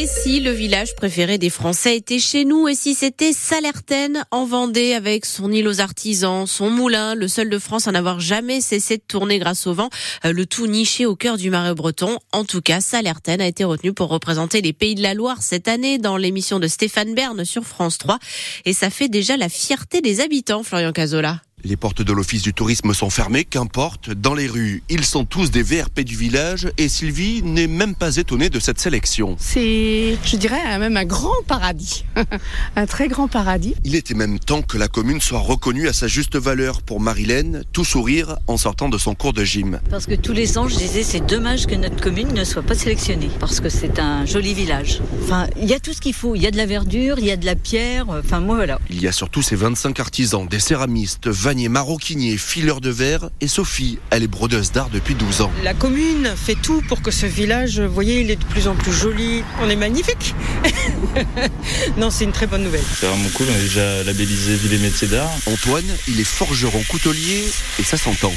Et si le village préféré des Français était chez nous et si c'était Salertaine en Vendée avec son île aux artisans, son moulin, le seul de France à n'avoir jamais cessé de tourner grâce au vent, euh, le tout niché au cœur du marais breton. En tout cas, Salertaine a été retenu pour représenter les Pays de la Loire cette année dans l'émission de Stéphane Bern sur France 3 et ça fait déjà la fierté des habitants, Florian Cazola. Les portes de l'office du tourisme sont fermées, qu'importe, dans les rues. Ils sont tous des VRP du village et Sylvie n'est même pas étonnée de cette sélection. C'est, je dirais, même un grand paradis. un très grand paradis. Il était même temps que la commune soit reconnue à sa juste valeur pour Marilène, tout sourire en sortant de son cours de gym. Parce que tous les ans, je disais, c'est dommage que notre commune ne soit pas sélectionnée. Parce que c'est un joli village. Enfin, il y a tout ce qu'il faut. Il y a de la verdure, il y a de la pierre. Enfin, moi, voilà. Il y a surtout ces 25 artisans, des céramistes, Maroquinier, fileur de verre et Sophie, elle est brodeuse d'art depuis 12 ans. La commune fait tout pour que ce village, vous voyez, il est de plus en plus joli. On est magnifique. non, c'est une très bonne nouvelle. C'est vraiment cool, on a déjà labellisé Ville et Métiers d'Art. Antoine, il est forgeron coutelier et ça s'entend.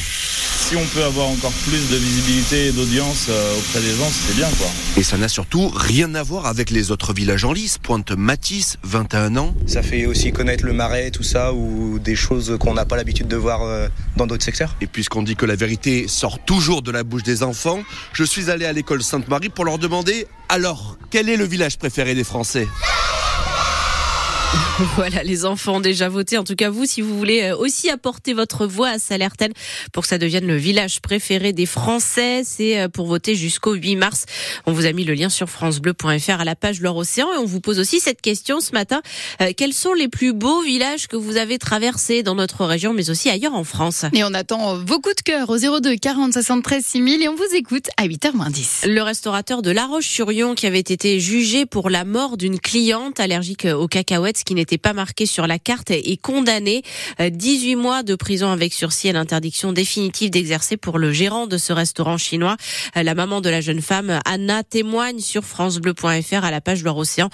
Si on peut avoir encore plus de visibilité et d'audience euh, auprès des gens, c'est bien quoi. Et ça n'a surtout rien à voir avec les autres villages en lice. Pointe Matisse, 21 ans. Ça fait aussi connaître le marais, tout ça, ou des choses qu'on n'a pas de voir euh, dans d'autres secteurs. Et puisqu'on dit que la vérité sort toujours de la bouche des enfants, je suis allé à l'école Sainte-Marie pour leur demander alors, quel est le village préféré des Français? Voilà, les enfants ont déjà voté. En tout cas, vous, si vous voulez euh, aussi apporter votre voix à Salertaine pour que ça devienne le village préféré des Français, c'est euh, pour voter jusqu'au 8 mars. On vous a mis le lien sur francebleu.fr à la page Loire Océan et on vous pose aussi cette question ce matin. Euh, quels sont les plus beaux villages que vous avez traversés dans notre région, mais aussi ailleurs en France? Et on attend vos coups de cœur au 02 40 73 6000 et on vous écoute à 8h10. Le restaurateur de La Roche-sur-Yon qui avait été jugé pour la mort d'une cliente allergique aux cacahuètes, qui n'était pas marqué sur la carte, est condamné. 18 mois de prison avec sursis et l'interdiction définitive d'exercer pour le gérant de ce restaurant chinois. La maman de la jeune femme, Anna, témoigne sur francebleu.fr à la page Loire-Océan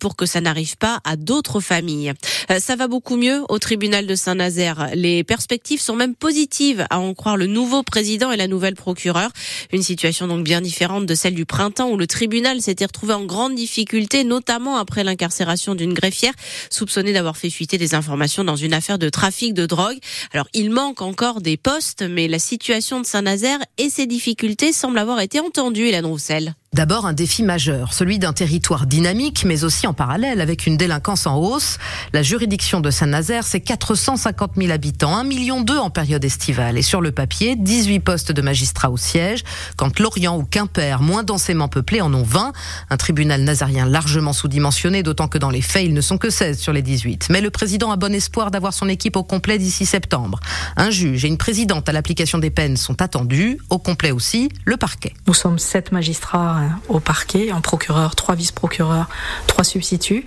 pour que ça n'arrive pas à d'autres familles. Ça va beaucoup mieux au tribunal de Saint-Nazaire. Les perspectives sont même positives à en croire le nouveau président et la nouvelle procureure. Une situation donc bien différente de celle du printemps où le tribunal s'était retrouvé en grande difficulté, notamment après l'incarcération d'une greffière soupçonnée d'avoir fait fuiter des informations dans une affaire de trafic de drogue. Alors, il manque encore des postes, mais la situation de Saint-Nazaire et ses difficultés semblent avoir été entendues, Hélène Roussel. D'abord un défi majeur, celui d'un territoire dynamique, mais aussi en parallèle avec une délinquance en hausse. La juridiction de Saint-Nazaire, c'est 450 000 habitants, 1 million d'eux en période estivale. Et sur le papier, 18 postes de magistrats au siège, quand Lorient ou Quimper, moins densément peuplés, en ont 20. Un tribunal nazarien largement sous-dimensionné, d'autant que dans les faits, ils ne sont que 16 sur les 18. Mais le président a bon espoir d'avoir son équipe au complet d'ici septembre. Un juge et une présidente à l'application des peines sont attendus, au complet aussi, le parquet. Nous sommes sept magistrats au parquet, un procureur, trois vice-procureurs, trois substituts,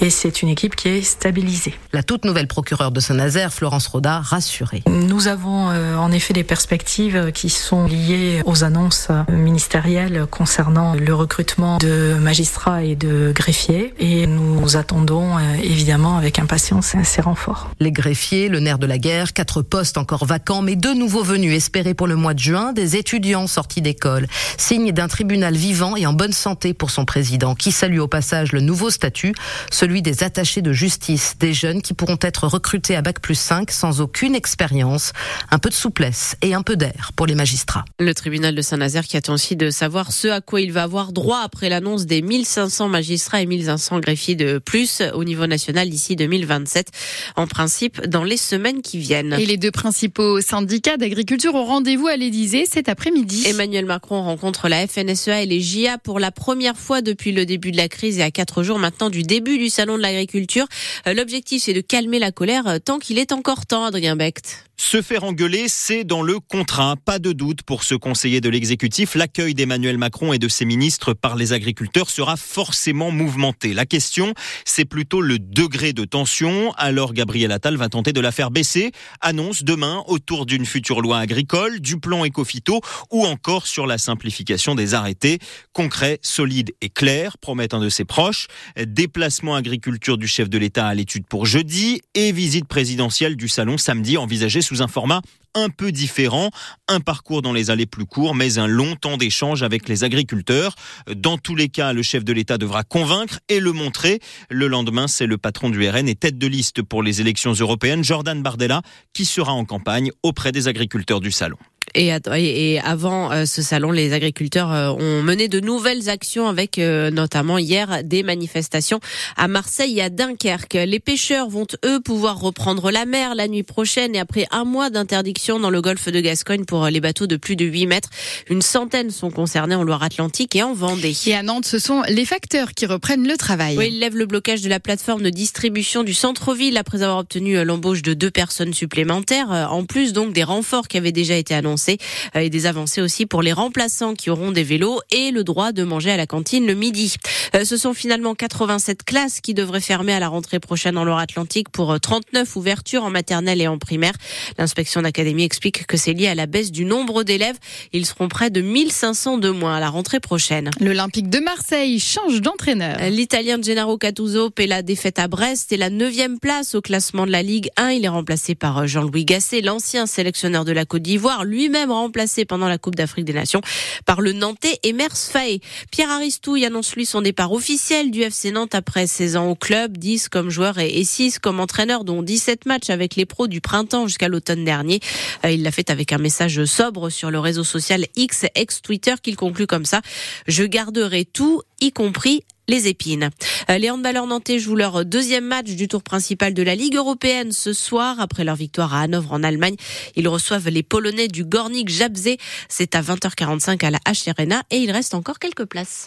et c'est une équipe qui est stabilisée. La toute nouvelle procureure de Saint-Nazaire, Florence Roda, rassurée. Nous avons euh, en effet des perspectives qui sont liées aux annonces ministérielles concernant le recrutement de magistrats et de greffiers, et nous attendons euh, évidemment avec impatience ces renforts. Les greffiers, le nerf de la guerre, quatre postes encore vacants, mais deux nouveaux venus espérés pour le mois de juin, des étudiants sortis d'école, signe d'un tribunal vivant et en bonne santé pour son président, qui salue au passage le nouveau statut, celui des attachés de justice, des jeunes qui pourront être recrutés à Bac plus 5 sans aucune expérience, un peu de souplesse et un peu d'air pour les magistrats. Le tribunal de Saint-Nazaire qui attend aussi de savoir ce à quoi il va avoir droit après l'annonce des 1500 magistrats et 1500 greffiers de plus au niveau national d'ici 2027, en principe dans les semaines qui viennent. Et les deux principaux syndicats d'agriculture ont rendez-vous à l'Élysée cet après-midi. Emmanuel Macron rencontre la FNSEA et les JA pour la première fois depuis le début de la crise et à quatre jours maintenant du début du salon de l'agriculture. L'objectif, c'est de calmer la colère tant qu'il est encore temps, Adrien Becht. Se faire engueuler, c'est dans le contrat. Pas de doute pour ce conseiller de l'exécutif. L'accueil d'Emmanuel Macron et de ses ministres par les agriculteurs sera forcément mouvementé. La question, c'est plutôt le degré de tension. Alors Gabriel Attal va tenter de la faire baisser. Annonce demain autour d'une future loi agricole, du plan écophyto ou encore sur la simplification des arrêtés. Concret, solide et clair, promet un de ses proches. Déplacement agriculture du chef de l'État à l'étude pour jeudi et visite présidentielle du salon samedi envisagée sous un format un peu différent, un parcours dans les allées plus courts, mais un long temps d'échange avec les agriculteurs. Dans tous les cas, le chef de l'État devra convaincre et le montrer. Le lendemain, c'est le patron du RN et tête de liste pour les élections européennes, Jordan Bardella, qui sera en campagne auprès des agriculteurs du salon. Et, avant euh, ce salon, les agriculteurs euh, ont mené de nouvelles actions avec euh, notamment hier des manifestations à Marseille et à Dunkerque. Les pêcheurs vont eux pouvoir reprendre la mer la nuit prochaine et après un mois d'interdiction dans le golfe de Gascogne pour les bateaux de plus de 8 mètres, une centaine sont concernés en Loire-Atlantique et en Vendée. Et à Nantes, ce sont les facteurs qui reprennent le travail. Oui, ils lèvent le blocage de la plateforme de distribution du centre-ville après avoir obtenu l'embauche de deux personnes supplémentaires, en plus donc des renforts qui avaient déjà été annoncés euh, et des avancées aussi pour les remplaçants qui auront des vélos et le droit de manger à la cantine le midi. Euh, ce sont finalement 87 classes qui devraient fermer à la rentrée prochaine en Loire-Atlantique pour 39 euh, ouvertures en maternelle et en primaire. L'inspection d'académie explique que c'est lié à la baisse du nombre d'élèves. Ils seront près de 1500 de moins à la rentrée prochaine. L'Olympique de Marseille change d'entraîneur. L'Italien Gennaro Cattuso paie la défaite à Brest et la neuvième place au classement de la Ligue 1. Il est remplacé par Jean-Louis Gasset, l'ancien sélectionneur de la Côte d'Ivoire, lui-même remplacé pendant la Coupe d'Afrique des Nations par le Nantais Emers Faé. Pierre Aristouille annonce lui son départ officiel du FC Nantes après 16 ans au club, 10 comme joueur et 6 comme entraîneur, dont 17 matchs avec les pros du printemps jusqu'à l'automne dernier. Euh, il l'a fait avec un message sobre sur le réseau social X, ex-Twitter, qu'il conclut comme ça. Je garderai tout, y compris les épines. Euh, les handballeurs nantais jouent leur deuxième match du tour principal de la Ligue européenne ce soir. Après leur victoire à Hanovre en Allemagne, ils reçoivent les Polonais du Gornik Jabze. C'est à 20h45 à la H et il reste encore quelques places.